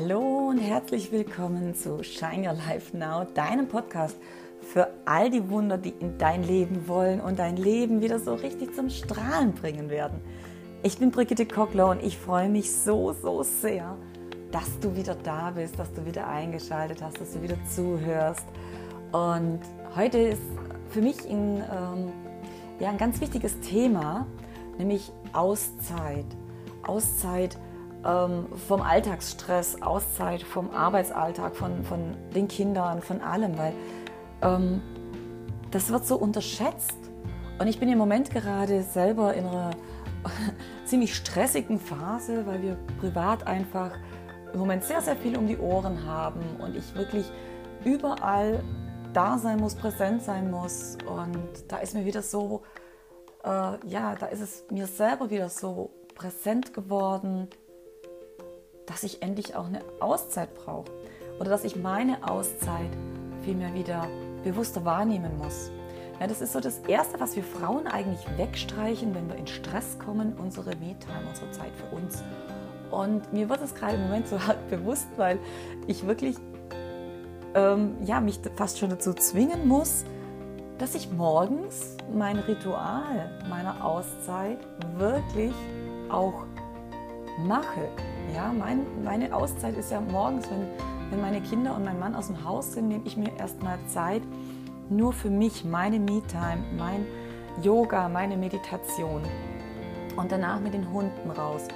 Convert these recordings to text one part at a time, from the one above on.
Hallo und herzlich willkommen zu Shine Your Life Now, deinem Podcast für all die Wunder, die in dein Leben wollen und dein Leben wieder so richtig zum Strahlen bringen werden. Ich bin Brigitte Kockler und ich freue mich so, so sehr, dass du wieder da bist, dass du wieder eingeschaltet hast, dass du wieder zuhörst. Und heute ist für mich ein, ähm, ja, ein ganz wichtiges Thema, nämlich Auszeit. Auszeit ähm, vom Alltagsstress, Auszeit vom Arbeitsalltag, von, von den Kindern, von allem, weil ähm, das wird so unterschätzt. Und ich bin im Moment gerade selber in einer ziemlich stressigen Phase, weil wir privat einfach im Moment sehr, sehr viel um die Ohren haben und ich wirklich überall da sein muss, präsent sein muss. Und da ist mir wieder so, äh, ja, da ist es mir selber wieder so präsent geworden, dass ich endlich auch eine Auszeit brauche oder dass ich meine Auszeit vielmehr wieder bewusster wahrnehmen muss. Ja, das ist so das Erste, was wir Frauen eigentlich wegstreichen, wenn wir in Stress kommen, unsere Me-Time, unsere Zeit für uns. Und mir wird es gerade im Moment so hart bewusst, weil ich wirklich ähm, ja, mich fast schon dazu zwingen muss, dass ich morgens mein Ritual meiner Auszeit wirklich auch mache. Ja, mein, meine Auszeit ist ja morgens, wenn, wenn meine Kinder und mein Mann aus dem Haus sind, nehme ich mir erstmal Zeit nur für mich, meine Me-Time, mein Yoga, meine Meditation. Und danach mit den Hunden raus.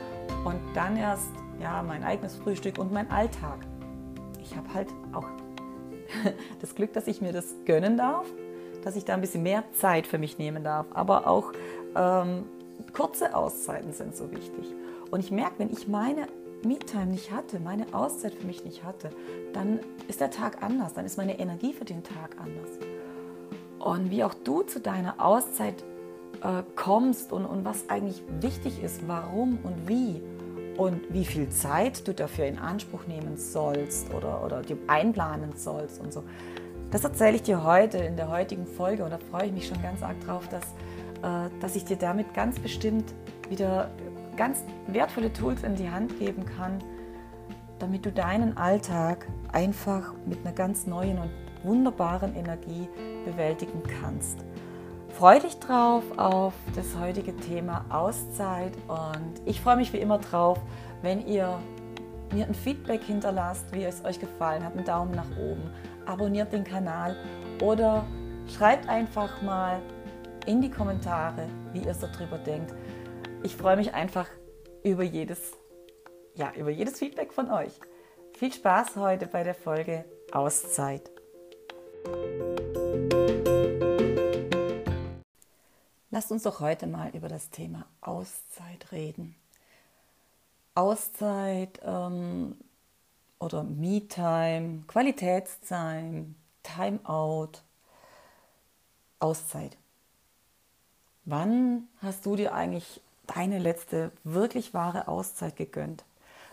Und dann erst ja, mein eigenes Frühstück und mein Alltag. Ich habe halt auch das Glück, dass ich mir das gönnen darf, dass ich da ein bisschen mehr Zeit für mich nehmen darf. Aber auch ähm, kurze Auszeiten sind so wichtig. Und ich merke, wenn ich meine Me-Time nicht hatte, meine Auszeit für mich nicht hatte, dann ist der Tag anders, dann ist meine Energie für den Tag anders. Und wie auch du zu deiner Auszeit äh, kommst und, und was eigentlich wichtig ist, warum und wie und wie viel Zeit du dafür in Anspruch nehmen sollst oder, oder dir einplanen sollst und so. Das erzähle ich dir heute in der heutigen Folge und da freue ich mich schon ganz arg drauf, dass, äh, dass ich dir damit ganz bestimmt wieder ganz wertvolle Tools in die Hand geben kann, damit du deinen Alltag einfach mit einer ganz neuen und wunderbaren Energie bewältigen kannst. Freue dich drauf auf das heutige Thema Auszeit und ich freue mich wie immer drauf, wenn ihr mir ein Feedback hinterlasst, wie es euch gefallen hat, einen Daumen nach oben, abonniert den Kanal oder schreibt einfach mal in die Kommentare, wie ihr so drüber denkt. Ich freue mich einfach über jedes, ja, über jedes Feedback von euch. Viel Spaß heute bei der Folge Auszeit. Lasst uns doch heute mal über das Thema Auszeit reden. Auszeit ähm, oder Me-Time, Qualitätszeit, Timeout, Auszeit. Wann hast du dir eigentlich deine letzte wirklich wahre Auszeit gegönnt?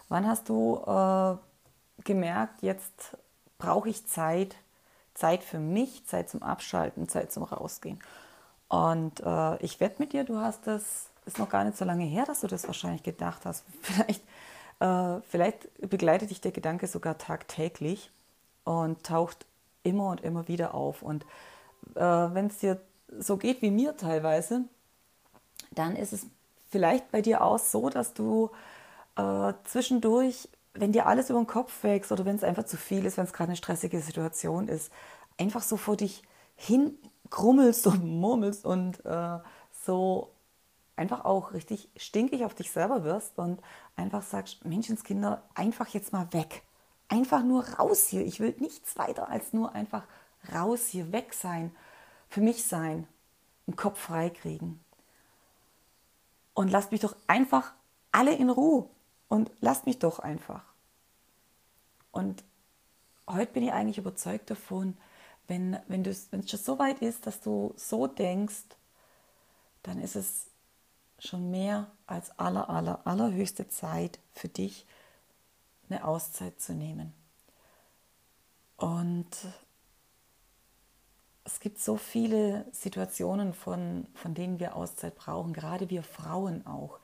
Wann hast du äh, gemerkt, jetzt brauche ich Zeit, Zeit für mich, Zeit zum Abschalten, Zeit zum Rausgehen? Und äh, ich wette mit dir, du hast das, ist noch gar nicht so lange her, dass du das wahrscheinlich gedacht hast. Vielleicht, äh, vielleicht begleitet dich der Gedanke sogar tagtäglich und taucht immer und immer wieder auf. Und äh, wenn es dir so geht wie mir teilweise, dann ist es vielleicht bei dir auch so, dass du äh, zwischendurch, wenn dir alles über den Kopf wächst oder wenn es einfach zu viel ist, wenn es gerade eine stressige Situation ist, einfach so vor dich hin krummelst und murmelst und äh, so einfach auch richtig stinkig auf dich selber wirst und einfach sagst, Menschenskinder, einfach jetzt mal weg. Einfach nur raus hier. Ich will nichts weiter als nur einfach raus hier, weg sein, für mich sein, den Kopf frei kriegen. Und lasst mich doch einfach alle in Ruhe und lasst mich doch einfach. Und heute bin ich eigentlich überzeugt davon, wenn, wenn, wenn es schon so weit ist, dass du so denkst, dann ist es schon mehr als aller, aller, allerhöchste Zeit für dich, eine Auszeit zu nehmen. Und es gibt so viele Situationen, von, von denen wir Auszeit brauchen, gerade wir Frauen auch.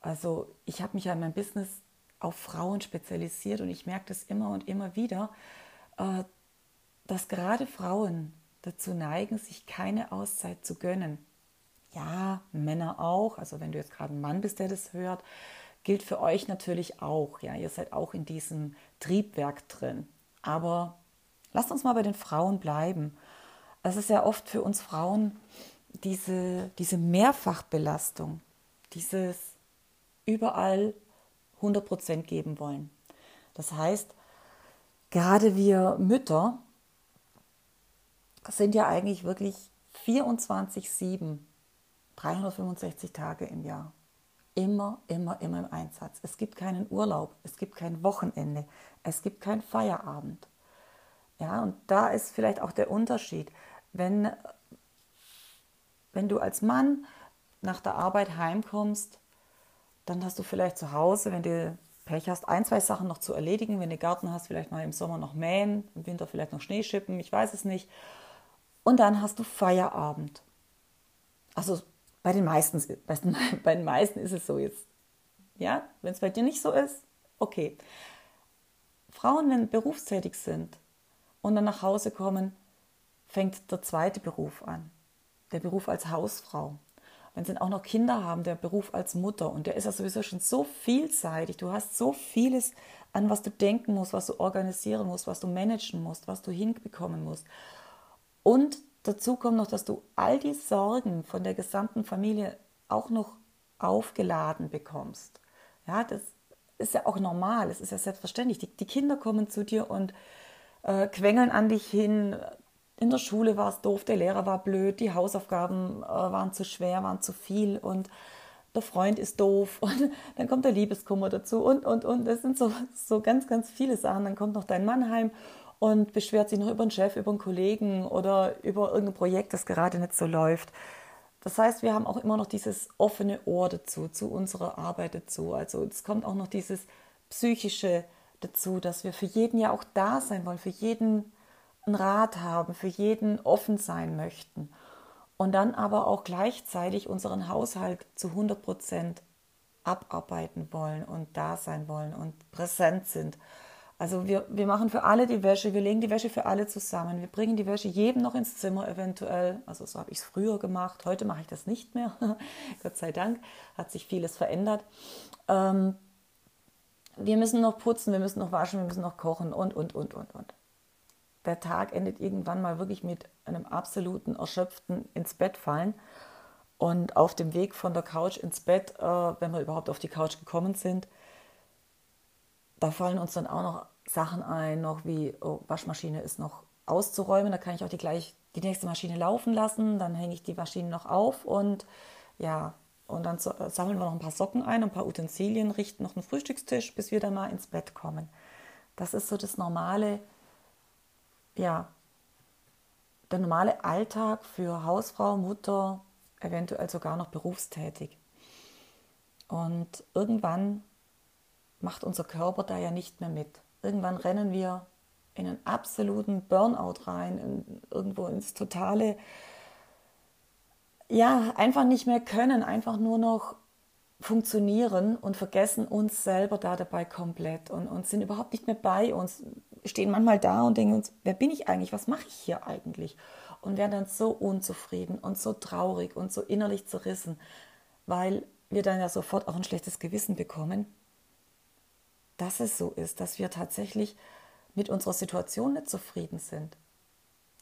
Also ich habe mich ja in meinem Business auf Frauen spezialisiert und ich merke das immer und immer wieder, äh, dass gerade Frauen dazu neigen, sich keine Auszeit zu gönnen. Ja, Männer auch. Also wenn du jetzt gerade ein Mann bist, der das hört, gilt für euch natürlich auch. Ja, ihr seid auch in diesem Triebwerk drin. Aber lasst uns mal bei den Frauen bleiben. Es ist ja oft für uns Frauen diese, diese Mehrfachbelastung, dieses überall 100% geben wollen. Das heißt, gerade wir Mütter sind ja eigentlich wirklich 24-7, 365 Tage im Jahr. Immer, immer, immer im Einsatz. Es gibt keinen Urlaub, es gibt kein Wochenende, es gibt keinen Feierabend. Ja, und da ist vielleicht auch der Unterschied. Wenn, wenn du als Mann nach der Arbeit heimkommst, dann hast du vielleicht zu Hause, wenn du Pech hast, ein, zwei Sachen noch zu erledigen. Wenn du Garten hast, vielleicht mal im Sommer noch mähen, im Winter vielleicht noch Schnee schippen, ich weiß es nicht. Und dann hast du Feierabend. Also bei den meisten, bei den meisten ist es so jetzt. Ja, wenn es bei dir nicht so ist, okay. Frauen, wenn berufstätig sind und dann nach Hause kommen, fängt der zweite Beruf an. Der Beruf als Hausfrau wenn sie auch noch Kinder haben, der Beruf als Mutter und der ist ja sowieso schon so vielseitig. Du hast so vieles, an was du denken musst, was du organisieren musst, was du managen musst, was du hinbekommen musst. Und dazu kommt noch, dass du all die Sorgen von der gesamten Familie auch noch aufgeladen bekommst. Ja, das ist ja auch normal, es ist ja selbstverständlich. Die, die Kinder kommen zu dir und äh, quengeln an dich hin, in der Schule war es doof, der Lehrer war blöd, die Hausaufgaben äh, waren zu schwer, waren zu viel und der Freund ist doof und dann kommt der Liebeskummer dazu und, und, und. Das sind so, so ganz, ganz viele Sachen. Dann kommt noch dein Mann heim und beschwert sich noch über einen Chef, über einen Kollegen oder über irgendein Projekt, das gerade nicht so läuft. Das heißt, wir haben auch immer noch dieses offene Ohr dazu, zu unserer Arbeit dazu. Also es kommt auch noch dieses psychische dazu, dass wir für jeden ja auch da sein wollen, für jeden einen Rat haben, für jeden offen sein möchten und dann aber auch gleichzeitig unseren Haushalt zu 100 Prozent abarbeiten wollen und da sein wollen und präsent sind. Also wir, wir machen für alle die Wäsche, wir legen die Wäsche für alle zusammen, wir bringen die Wäsche jedem noch ins Zimmer eventuell. Also so habe ich es früher gemacht, heute mache ich das nicht mehr. Gott sei Dank hat sich vieles verändert. Ähm, wir müssen noch putzen, wir müssen noch waschen, wir müssen noch kochen und, und, und, und, und der Tag endet irgendwann mal wirklich mit einem absoluten erschöpften ins Bett fallen. Und auf dem Weg von der Couch ins Bett, äh, wenn wir überhaupt auf die Couch gekommen sind, da fallen uns dann auch noch Sachen ein, noch wie oh, Waschmaschine ist noch auszuräumen. Da kann ich auch die gleich die nächste Maschine laufen lassen. Dann hänge ich die Maschine noch auf und ja, und dann sammeln wir noch ein paar Socken ein, ein paar Utensilien, richten noch einen Frühstückstisch, bis wir dann mal ins Bett kommen. Das ist so das normale ja, der normale Alltag für Hausfrau, Mutter, eventuell sogar noch berufstätig. Und irgendwann macht unser Körper da ja nicht mehr mit. Irgendwann rennen wir in einen absoluten Burnout rein, in, irgendwo ins totale, ja, einfach nicht mehr können, einfach nur noch funktionieren und vergessen uns selber da dabei komplett und, und sind überhaupt nicht mehr bei uns, stehen manchmal da und denken uns, wer bin ich eigentlich, was mache ich hier eigentlich? Und werden dann so unzufrieden und so traurig und so innerlich zerrissen, weil wir dann ja sofort auch ein schlechtes Gewissen bekommen, dass es so ist, dass wir tatsächlich mit unserer Situation nicht zufrieden sind.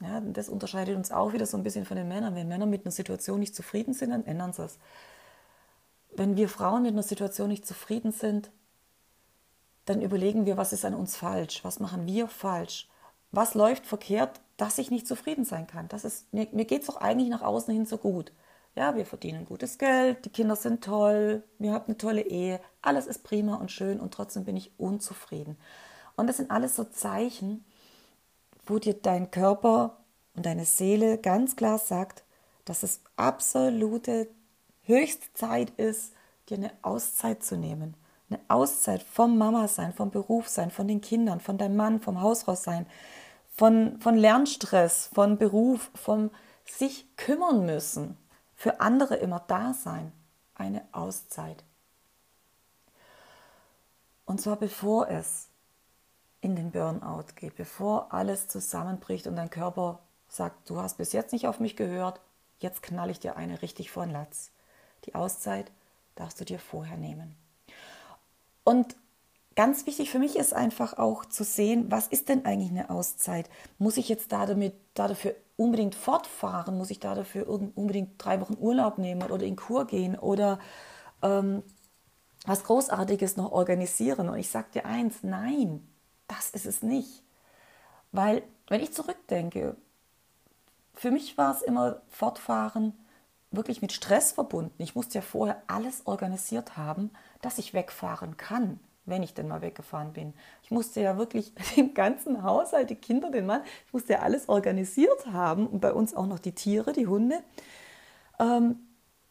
Ja, das unterscheidet uns auch wieder so ein bisschen von den Männern. Wenn Männer mit einer Situation nicht zufrieden sind, dann ändern sie es. Wenn wir Frauen mit einer Situation nicht zufrieden sind, dann überlegen wir, was ist an uns falsch, was machen wir falsch, was läuft verkehrt, dass ich nicht zufrieden sein kann. Das ist, mir mir geht es doch eigentlich nach außen hin so gut. Ja, wir verdienen gutes Geld, die Kinder sind toll, wir haben eine tolle Ehe, alles ist prima und schön und trotzdem bin ich unzufrieden. Und das sind alles so Zeichen, wo dir dein Körper und deine Seele ganz klar sagt, dass es absolute Höchstzeit ist, dir eine Auszeit zu nehmen eine Auszeit vom Mama-Sein, vom Beruf-Sein, von den Kindern, von deinem Mann, vom Hausfrau-Sein, von, von Lernstress, von Beruf, vom sich kümmern müssen, für andere immer da sein. Eine Auszeit. Und zwar bevor es in den Burnout geht, bevor alles zusammenbricht und dein Körper sagt, du hast bis jetzt nicht auf mich gehört, jetzt knall ich dir eine richtig vor den Latz. Die Auszeit darfst du dir vorher nehmen. Und ganz wichtig für mich ist einfach auch zu sehen, was ist denn eigentlich eine Auszeit? Muss ich jetzt da damit, da dafür unbedingt fortfahren? Muss ich da dafür unbedingt drei Wochen Urlaub nehmen oder in Kur gehen oder ähm, was Großartiges noch organisieren? Und ich sage dir eins, nein, das ist es nicht. Weil, wenn ich zurückdenke, für mich war es immer Fortfahren wirklich mit Stress verbunden. Ich musste ja vorher alles organisiert haben, dass ich wegfahren kann, wenn ich denn mal weggefahren bin. Ich musste ja wirklich den ganzen Haushalt, die Kinder, den Mann, ich musste ja alles organisiert haben und bei uns auch noch die Tiere, die Hunde, ähm,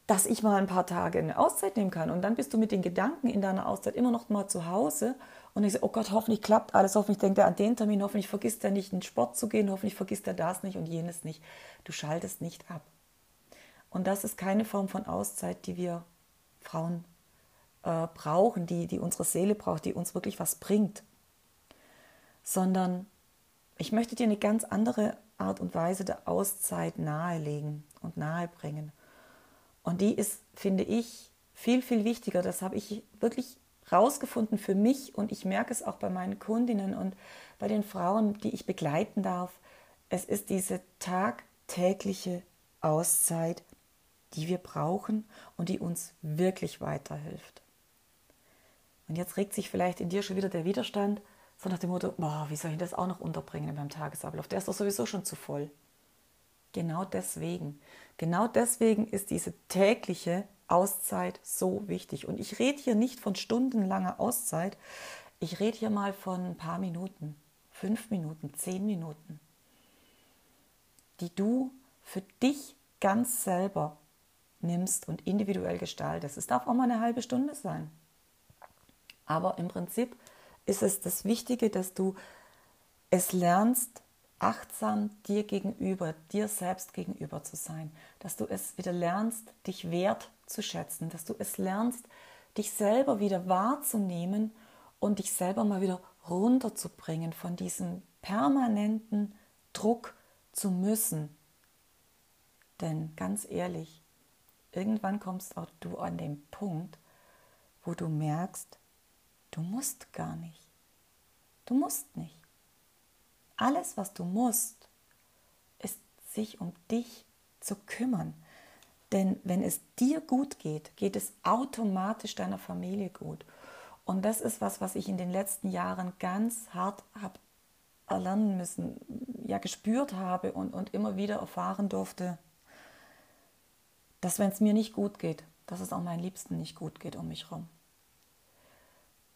dass ich mal ein paar Tage eine Auszeit nehmen kann. Und dann bist du mit den Gedanken in deiner Auszeit immer noch mal zu Hause und ich so, oh Gott, hoffentlich klappt alles, hoffentlich denkt er an den Termin, hoffentlich vergisst er nicht, in Sport zu gehen, hoffentlich vergisst er das nicht und jenes nicht. Du schaltest nicht ab. Und das ist keine Form von Auszeit, die wir Frauen äh, brauchen, die, die unsere Seele braucht, die uns wirklich was bringt. Sondern ich möchte dir eine ganz andere Art und Weise der Auszeit nahelegen und nahebringen. Und die ist, finde ich, viel, viel wichtiger. Das habe ich wirklich rausgefunden für mich und ich merke es auch bei meinen Kundinnen und bei den Frauen, die ich begleiten darf. Es ist diese tagtägliche Auszeit, die wir brauchen und die uns wirklich weiterhilft. Und jetzt regt sich vielleicht in dir schon wieder der Widerstand, so nach dem Motto, boah, wie soll ich das auch noch unterbringen in meinem Tagesablauf? Der ist doch sowieso schon zu voll. Genau deswegen, genau deswegen ist diese tägliche Auszeit so wichtig. Und ich rede hier nicht von stundenlanger Auszeit, ich rede hier mal von ein paar Minuten, fünf Minuten, zehn Minuten, die du für dich ganz selber nimmst und individuell gestaltest. Es darf auch mal eine halbe Stunde sein. Aber im Prinzip ist es das Wichtige, dass du es lernst, achtsam dir gegenüber, dir selbst gegenüber zu sein, dass du es wieder lernst, dich wert zu schätzen, dass du es lernst, dich selber wieder wahrzunehmen und dich selber mal wieder runterzubringen von diesem permanenten Druck zu müssen. Denn ganz ehrlich, irgendwann kommst auch du an den Punkt, wo du merkst, du musst gar nicht. Du musst nicht. Alles, was du musst, ist sich um dich zu kümmern. Denn wenn es dir gut geht, geht es automatisch deiner Familie gut. Und das ist was, was ich in den letzten Jahren ganz hart habe erlernen müssen, ja gespürt habe und, und immer wieder erfahren durfte, dass wenn es mir nicht gut geht, dass es auch meinen Liebsten nicht gut geht um mich herum.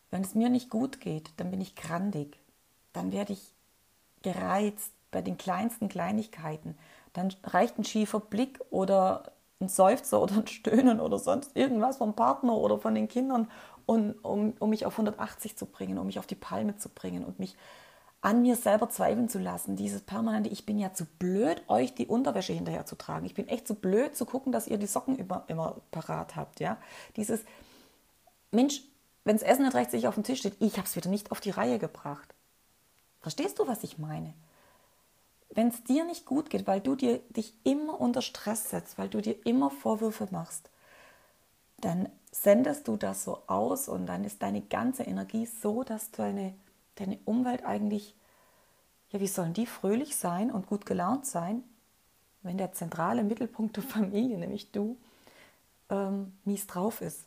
Wenn es mir nicht gut geht, dann bin ich grandig, dann werde ich gereizt bei den kleinsten Kleinigkeiten. Dann reicht ein schiefer Blick oder ein Seufzer oder ein Stöhnen oder sonst irgendwas vom Partner oder von den Kindern, und, um, um mich auf 180 zu bringen, um mich auf die Palme zu bringen und mich an mir selber zweifeln zu lassen. Dieses permanente, ich bin ja zu blöd, euch die Unterwäsche hinterher zu tragen. Ich bin echt zu blöd zu gucken, dass ihr die Socken immer, immer parat habt. Ja? Dieses, Mensch, wenn das Essen nicht rechtzeitig auf dem Tisch steht, ich habe es wieder nicht auf die Reihe gebracht. Verstehst du, was ich meine? Wenn es dir nicht gut geht, weil du dir, dich immer unter Stress setzt, weil du dir immer Vorwürfe machst, dann sendest du das so aus und dann ist deine ganze Energie so, dass deine, deine Umwelt eigentlich, ja, wie sollen die fröhlich sein und gut gelaunt sein, wenn der zentrale Mittelpunkt der Familie, nämlich du, ähm, mies drauf ist.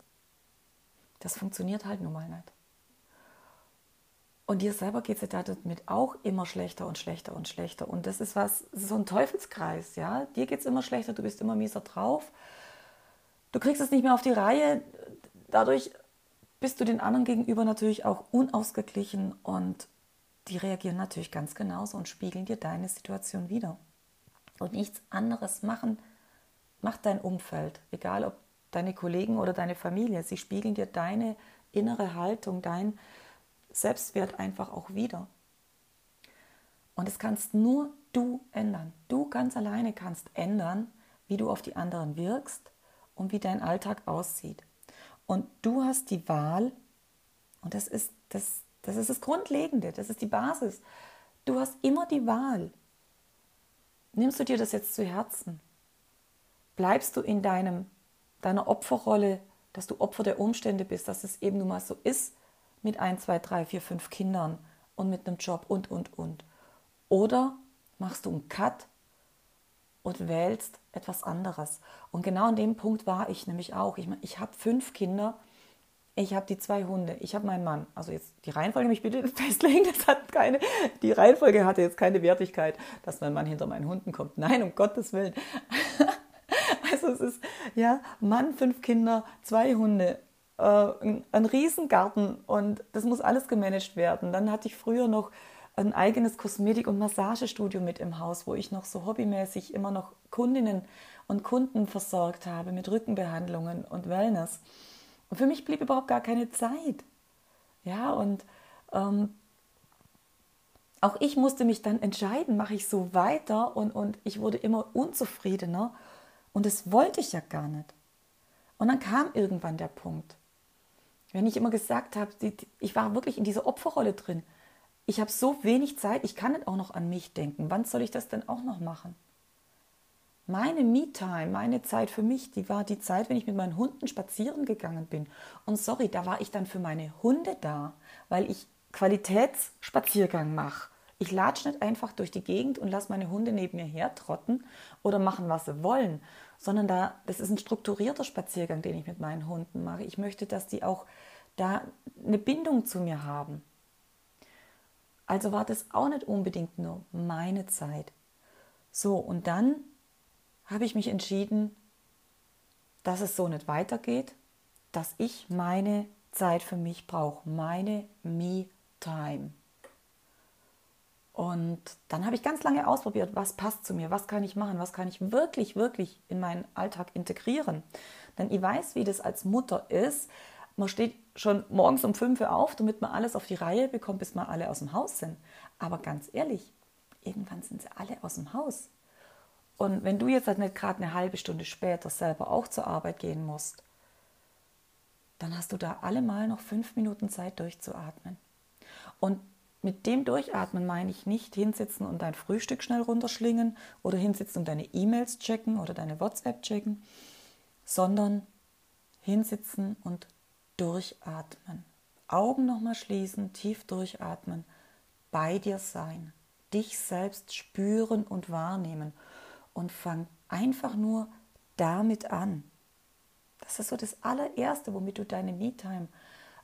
Das funktioniert halt nun mal nicht. Und dir selber geht es ja damit auch immer schlechter und schlechter und schlechter. Und das ist was, das ist so ein Teufelskreis, ja. Dir geht es immer schlechter, du bist immer mieser drauf. Du kriegst es nicht mehr auf die Reihe. Dadurch bist du den anderen gegenüber natürlich auch unausgeglichen und die reagieren natürlich ganz genauso und spiegeln dir deine Situation wieder. Und nichts anderes machen, macht dein Umfeld, egal ob deine Kollegen oder deine Familie. Sie spiegeln dir deine innere Haltung, dein, Selbstwert einfach auch wieder. Und es kannst nur du ändern. Du ganz alleine kannst ändern, wie du auf die anderen wirkst und wie dein Alltag aussieht. Und du hast die Wahl, Und das ist das, das ist das Grundlegende, das ist die Basis. Du hast immer die Wahl. Nimmst du dir das jetzt zu Herzen? Bleibst du in deinem, deiner Opferrolle, dass du Opfer der Umstände bist, dass es eben nun mal so ist mit ein, zwei, drei, vier, fünf Kindern und mit einem Job und, und, und. Oder machst du einen Cut und wählst etwas anderes. Und genau an dem Punkt war ich nämlich auch. Ich, ich habe fünf Kinder, ich habe die zwei Hunde, ich habe meinen Mann. Also jetzt die Reihenfolge mich bitte festlegen, das hat keine, die Reihenfolge hatte jetzt keine Wertigkeit, dass mein Mann hinter meinen Hunden kommt. Nein, um Gottes Willen. Also es ist, ja, Mann, fünf Kinder, zwei Hunde, äh, ein, ein Riesengarten und das muss alles gemanagt werden. Dann hatte ich früher noch ein eigenes Kosmetik- und Massagestudio mit im Haus, wo ich noch so hobbymäßig immer noch Kundinnen und Kunden versorgt habe mit Rückenbehandlungen und Wellness. Und für mich blieb überhaupt gar keine Zeit. Ja, und ähm, auch ich musste mich dann entscheiden, mache ich so weiter und, und ich wurde immer unzufriedener und das wollte ich ja gar nicht. Und dann kam irgendwann der Punkt, wenn ich immer gesagt habe, ich war wirklich in dieser Opferrolle drin. Ich habe so wenig Zeit, ich kann nicht auch noch an mich denken. Wann soll ich das denn auch noch machen? Meine Me-Time, meine Zeit für mich, die war die Zeit, wenn ich mit meinen Hunden spazieren gegangen bin. Und sorry, da war ich dann für meine Hunde da, weil ich Qualitätsspaziergang mache. Ich latsche nicht einfach durch die Gegend und lasse meine Hunde neben mir hertrotten oder machen, was sie wollen, sondern da, das ist ein strukturierter Spaziergang, den ich mit meinen Hunden mache. Ich möchte, dass die auch da eine Bindung zu mir haben. Also war das auch nicht unbedingt nur meine Zeit. So, und dann habe ich mich entschieden, dass es so nicht weitergeht, dass ich meine Zeit für mich brauche, meine Me-Time. Und dann habe ich ganz lange ausprobiert, was passt zu mir, was kann ich machen, was kann ich wirklich, wirklich in meinen Alltag integrieren. Denn ich weiß, wie das als Mutter ist. Man steht schon morgens um 5 Uhr auf, damit man alles auf die Reihe bekommt, bis wir alle aus dem Haus sind. Aber ganz ehrlich, irgendwann sind sie alle aus dem Haus. Und wenn du jetzt halt nicht gerade eine halbe Stunde später selber auch zur Arbeit gehen musst, dann hast du da allemal noch fünf Minuten Zeit durchzuatmen. Und mit dem Durchatmen meine ich nicht hinsitzen und dein Frühstück schnell runterschlingen oder hinsitzen und deine E-Mails checken oder deine WhatsApp checken, sondern hinsitzen und durchatmen. Augen nochmal schließen, tief durchatmen, bei dir sein, dich selbst spüren und wahrnehmen und fang einfach nur damit an. Das ist so das allererste, womit du deine Me-Time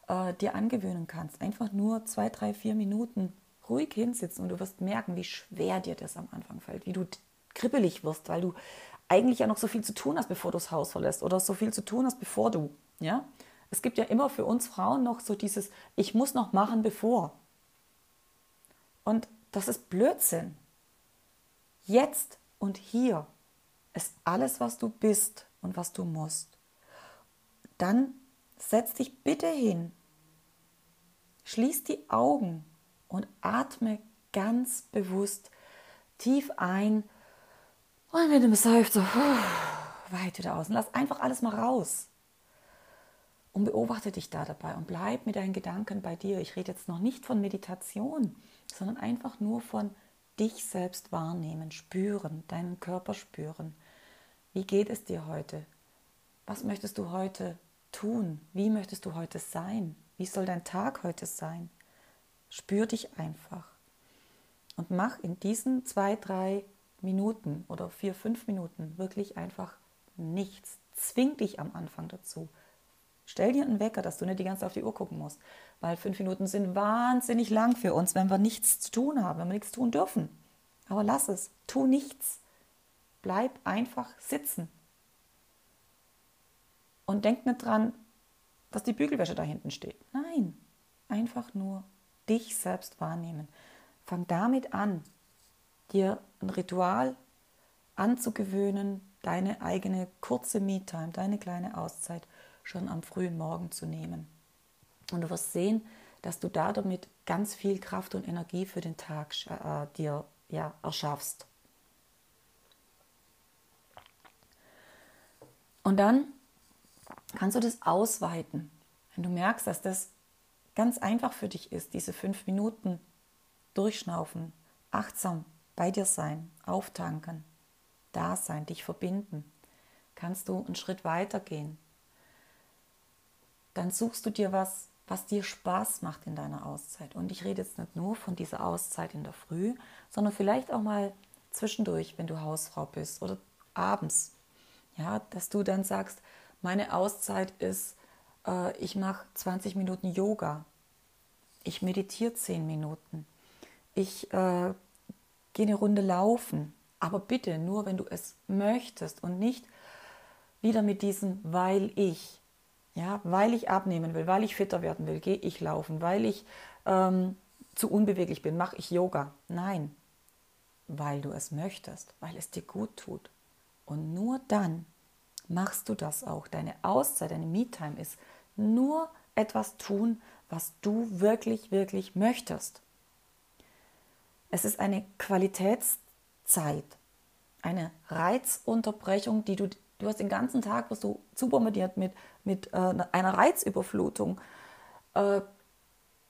äh, dir angewöhnen kannst. Einfach nur zwei, drei, vier Minuten ruhig hinsitzen und du wirst merken, wie schwer dir das am Anfang fällt, wie du kribbelig wirst, weil du eigentlich ja noch so viel zu tun hast, bevor du das Haus verlässt oder so viel zu tun hast, bevor du, ja. Es gibt ja immer für uns Frauen noch so dieses, ich muss noch machen, bevor. Und das ist Blödsinn. Jetzt und hier ist alles, was du bist und was du musst. Dann setz dich bitte hin Schließ die Augen und atme ganz bewusst tief ein und mit dem Seufzer weit wieder aus. Und lass einfach alles mal raus. Und beobachte dich da dabei und bleib mit deinen Gedanken bei dir. Ich rede jetzt noch nicht von Meditation, sondern einfach nur von dich selbst wahrnehmen, spüren, deinen Körper spüren. Wie geht es dir heute? Was möchtest du heute tun? Wie möchtest du heute sein? Wie soll dein Tag heute sein? Spür dich einfach und mach in diesen zwei, drei Minuten oder vier, fünf Minuten wirklich einfach nichts. Zwing dich am Anfang dazu. Stell dir einen Wecker, dass du nicht die ganze Zeit auf die Uhr gucken musst, weil fünf Minuten sind wahnsinnig lang für uns, wenn wir nichts zu tun haben, wenn wir nichts tun dürfen. Aber lass es, tu nichts. Bleib einfach sitzen. Und denk nicht dran, dass die Bügelwäsche da hinten steht. Nein, einfach nur dich selbst wahrnehmen. Fang damit an, dir ein Ritual anzugewöhnen, deine eigene kurze Me-Time, deine kleine Auszeit schon am frühen Morgen zu nehmen. Und du wirst sehen, dass du da damit ganz viel Kraft und Energie für den Tag äh, dir ja, erschaffst. Und dann kannst du das ausweiten. Wenn du merkst, dass das ganz einfach für dich ist, diese fünf Minuten durchschnaufen, achtsam bei dir sein, auftanken, da sein, dich verbinden, kannst du einen Schritt weiter gehen. Dann suchst du dir was, was dir Spaß macht in deiner Auszeit. Und ich rede jetzt nicht nur von dieser Auszeit in der Früh, sondern vielleicht auch mal zwischendurch, wenn du Hausfrau bist oder abends. Ja, dass du dann sagst, meine Auszeit ist, äh, ich mache 20 Minuten Yoga, ich meditiere 10 Minuten, ich äh, gehe eine Runde laufen. Aber bitte nur, wenn du es möchtest und nicht wieder mit diesem, weil ich. Ja, weil ich abnehmen will, weil ich fitter werden will, gehe ich laufen, weil ich ähm, zu unbeweglich bin, mache ich Yoga. Nein, weil du es möchtest, weil es dir gut tut. Und nur dann machst du das auch. Deine Auszeit, deine Me-Time ist nur etwas tun, was du wirklich, wirklich möchtest. Es ist eine Qualitätszeit, eine Reizunterbrechung, die du, du hast den ganzen Tag, wirst du zu bombardiert mit, mit äh, einer Reizüberflutung, äh,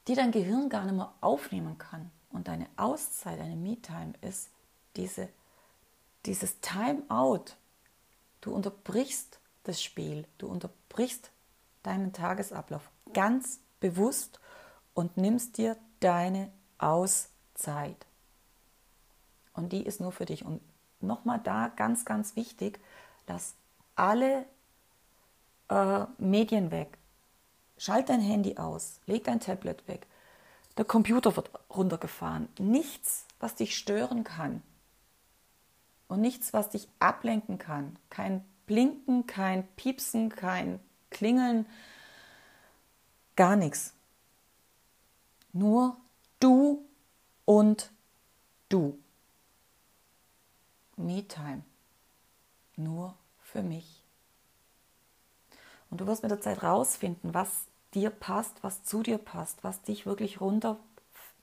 die dein Gehirn gar nicht mehr aufnehmen kann. Und deine Auszeit, deine Me-Time ist diese, dieses Time-out. Du unterbrichst das Spiel, du unterbrichst deinen Tagesablauf ganz bewusst und nimmst dir deine Auszeit. Und die ist nur für dich. Und nochmal da ganz, ganz wichtig, dass alle äh, Medien weg. Schalt dein Handy aus, leg dein Tablet weg. Der Computer wird runtergefahren. Nichts, was dich stören kann. Und nichts, was dich ablenken kann. Kein Blinken, kein Piepsen, kein Klingeln. Gar nichts. Nur du und du. Me-Time. Nur für mich. Und du wirst mit der Zeit rausfinden, was dir passt, was zu dir passt, was dich wirklich runter,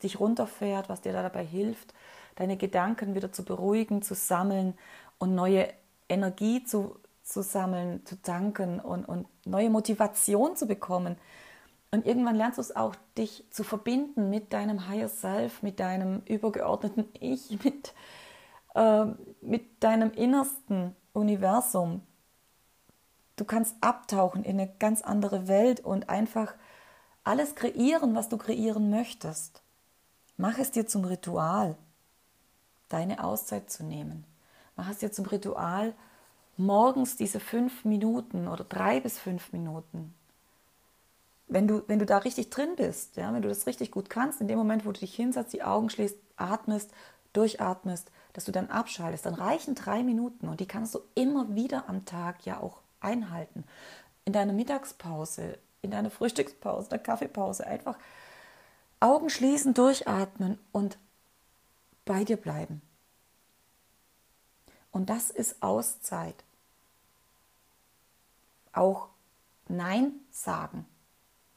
dich runterfährt, was dir dabei hilft, deine Gedanken wieder zu beruhigen, zu sammeln und neue Energie zu, zu sammeln, zu tanken und, und neue Motivation zu bekommen. Und irgendwann lernst du es auch, dich zu verbinden mit deinem Higher Self, mit deinem übergeordneten Ich, mit, äh, mit deinem innersten Universum. Du kannst abtauchen in eine ganz andere Welt und einfach alles kreieren, was du kreieren möchtest. Mach es dir zum Ritual, deine Auszeit zu nehmen. Mach es dir zum Ritual, morgens diese fünf Minuten oder drei bis fünf Minuten. Wenn du, wenn du da richtig drin bist, ja, wenn du das richtig gut kannst, in dem Moment, wo du dich hinsetzt, die Augen schließt, atmest, durchatmest, dass du dann abschaltest, dann reichen drei Minuten und die kannst du immer wieder am Tag ja auch einhalten. In deiner Mittagspause, in deiner Frühstückspause, der Kaffeepause, einfach Augen schließen, durchatmen und bei dir bleiben. Und das ist Auszeit. Auch Nein sagen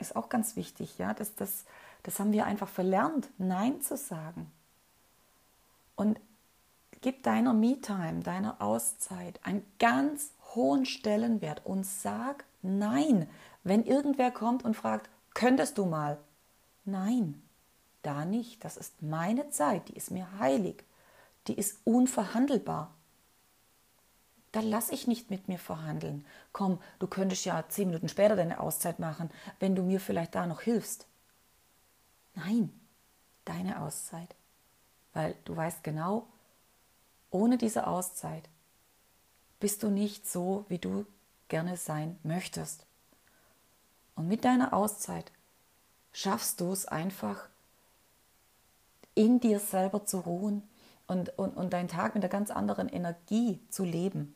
ist auch ganz wichtig. Ja? Das, das, das haben wir einfach verlernt, Nein zu sagen. Und gib deiner Me-Time, deiner Auszeit einen ganz hohen Stellenwert und sag Nein, wenn irgendwer kommt und fragt, könntest du mal? Nein, da nicht. Das ist meine Zeit, die ist mir heilig, die ist unverhandelbar. Da lasse ich nicht mit mir verhandeln. Komm, du könntest ja zehn Minuten später deine Auszeit machen, wenn du mir vielleicht da noch hilfst. Nein, deine Auszeit. Weil du weißt genau, ohne diese Auszeit bist du nicht so, wie du gerne sein möchtest. Und mit deiner Auszeit schaffst du es einfach, in dir selber zu ruhen und, und, und deinen Tag mit einer ganz anderen Energie zu leben.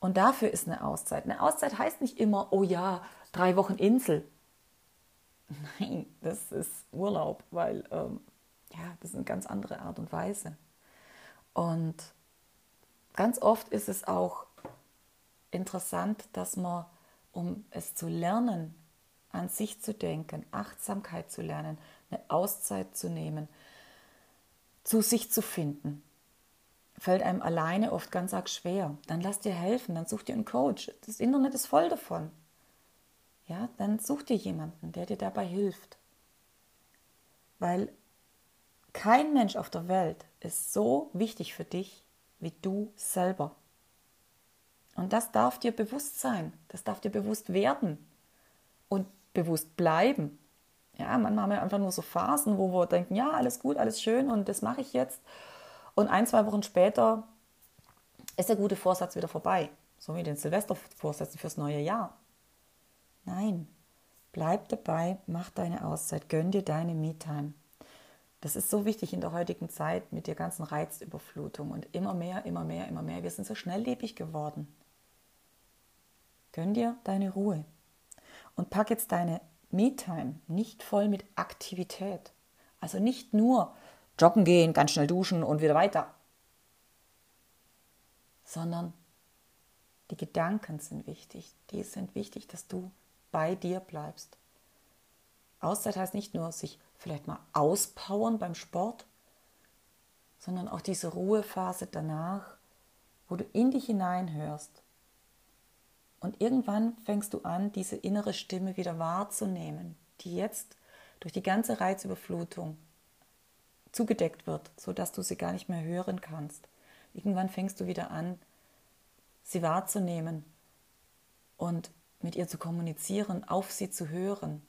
Und dafür ist eine Auszeit. Eine Auszeit heißt nicht immer, oh ja, drei Wochen Insel. Nein, das ist Urlaub, weil ähm, ja, das ist eine ganz andere Art und Weise. Und ganz oft ist es auch interessant, dass man, um es zu lernen, an sich zu denken, Achtsamkeit zu lernen, eine Auszeit zu nehmen, zu sich zu finden, fällt einem alleine oft ganz arg schwer. Dann lass dir helfen, dann such dir einen Coach. Das Internet ist voll davon. ja, dann such dir jemanden, der dir dabei hilft. Weil kein Mensch auf der Welt ist so wichtig für dich wie du selber. Und das darf dir bewusst sein, das darf dir bewusst werden und bewusst bleiben. Ja, manchmal haben wir einfach nur so Phasen, wo wir denken, ja, alles gut, alles schön und das mache ich jetzt. Und ein, zwei Wochen später ist der gute Vorsatz wieder vorbei. So wie den Silvestervorsätzen fürs neue Jahr. Nein, bleib dabei, mach deine Auszeit, gönn dir deine Me-Time. Das ist so wichtig in der heutigen Zeit mit der ganzen Reizüberflutung und immer mehr, immer mehr, immer mehr. Wir sind so schnelllebig geworden. Gönn dir deine Ruhe und pack jetzt deine Me-Time nicht voll mit Aktivität. Also nicht nur joggen gehen, ganz schnell duschen und wieder weiter, sondern die Gedanken sind wichtig. Die sind wichtig, dass du bei dir bleibst. Auszeit heißt nicht nur sich vielleicht mal auspowern beim Sport, sondern auch diese Ruhephase danach, wo du in dich hineinhörst. Und irgendwann fängst du an, diese innere Stimme wieder wahrzunehmen, die jetzt durch die ganze Reizüberflutung zugedeckt wird, sodass du sie gar nicht mehr hören kannst. Irgendwann fängst du wieder an, sie wahrzunehmen und mit ihr zu kommunizieren, auf sie zu hören.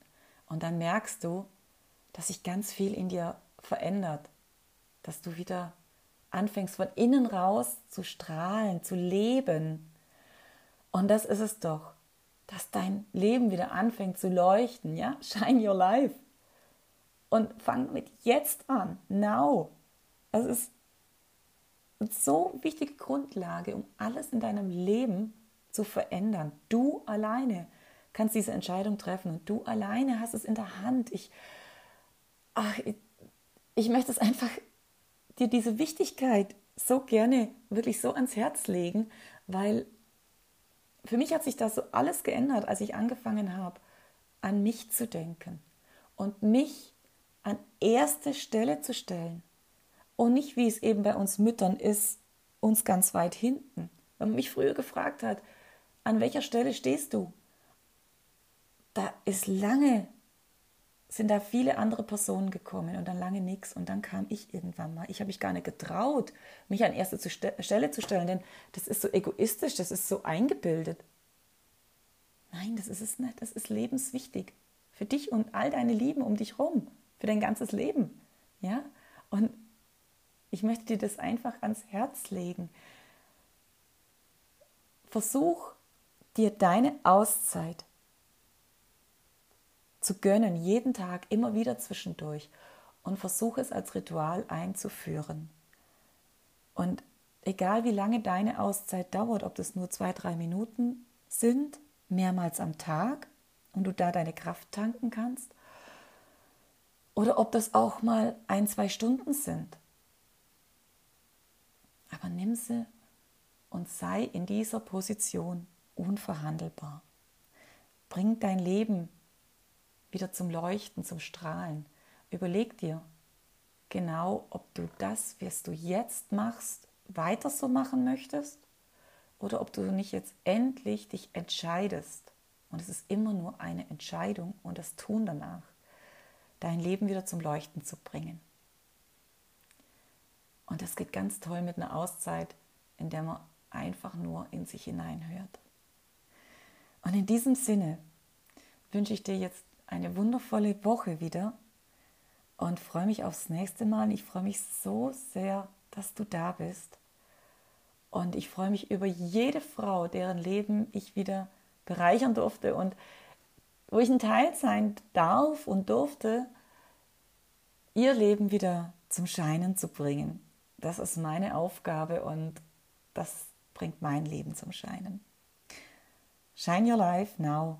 Und dann merkst du, dass sich ganz viel in dir verändert, dass du wieder anfängst von innen raus zu strahlen, zu leben. Und das ist es doch, dass dein Leben wieder anfängt zu leuchten, ja? Shine your life. Und fang mit jetzt an, now. Das ist eine so wichtige Grundlage, um alles in deinem Leben zu verändern. Du alleine kannst diese Entscheidung treffen und du alleine hast es in der Hand. Ich, ach, ich, ich möchte es einfach dir diese Wichtigkeit so gerne wirklich so ans Herz legen, weil für mich hat sich das so alles geändert, als ich angefangen habe, an mich zu denken und mich an erste Stelle zu stellen und nicht, wie es eben bei uns Müttern ist, uns ganz weit hinten. Wenn man mich früher gefragt hat, an welcher Stelle stehst du? Da ist lange, sind da viele andere Personen gekommen und dann lange nichts und dann kam ich irgendwann mal. Ich habe mich gar nicht getraut, mich an erste Stelle zu stellen, denn das ist so egoistisch, das ist so eingebildet. Nein, das ist es nicht, das ist lebenswichtig. Für dich und all deine Lieben um dich herum, für dein ganzes Leben. Ja? Und ich möchte dir das einfach ans Herz legen. Versuch dir deine Auszeit zu gönnen, jeden Tag, immer wieder zwischendurch und versuche es als Ritual einzuführen. Und egal wie lange deine Auszeit dauert, ob das nur zwei, drei Minuten sind, mehrmals am Tag und du da deine Kraft tanken kannst, oder ob das auch mal ein, zwei Stunden sind. Aber nimm sie und sei in dieser Position unverhandelbar. Bring dein Leben wieder zum Leuchten, zum Strahlen. Überleg dir genau, ob du das, was du jetzt machst, weiter so machen möchtest oder ob du nicht jetzt endlich dich entscheidest. Und es ist immer nur eine Entscheidung und das Tun danach, dein Leben wieder zum Leuchten zu bringen. Und das geht ganz toll mit einer Auszeit, in der man einfach nur in sich hineinhört. Und in diesem Sinne wünsche ich dir jetzt eine wundervolle Woche wieder und freue mich aufs nächste Mal. Ich freue mich so sehr, dass du da bist. Und ich freue mich über jede Frau, deren Leben ich wieder bereichern durfte und wo ich ein Teil sein darf und durfte, ihr Leben wieder zum Scheinen zu bringen. Das ist meine Aufgabe und das bringt mein Leben zum Scheinen. Shine Your Life Now.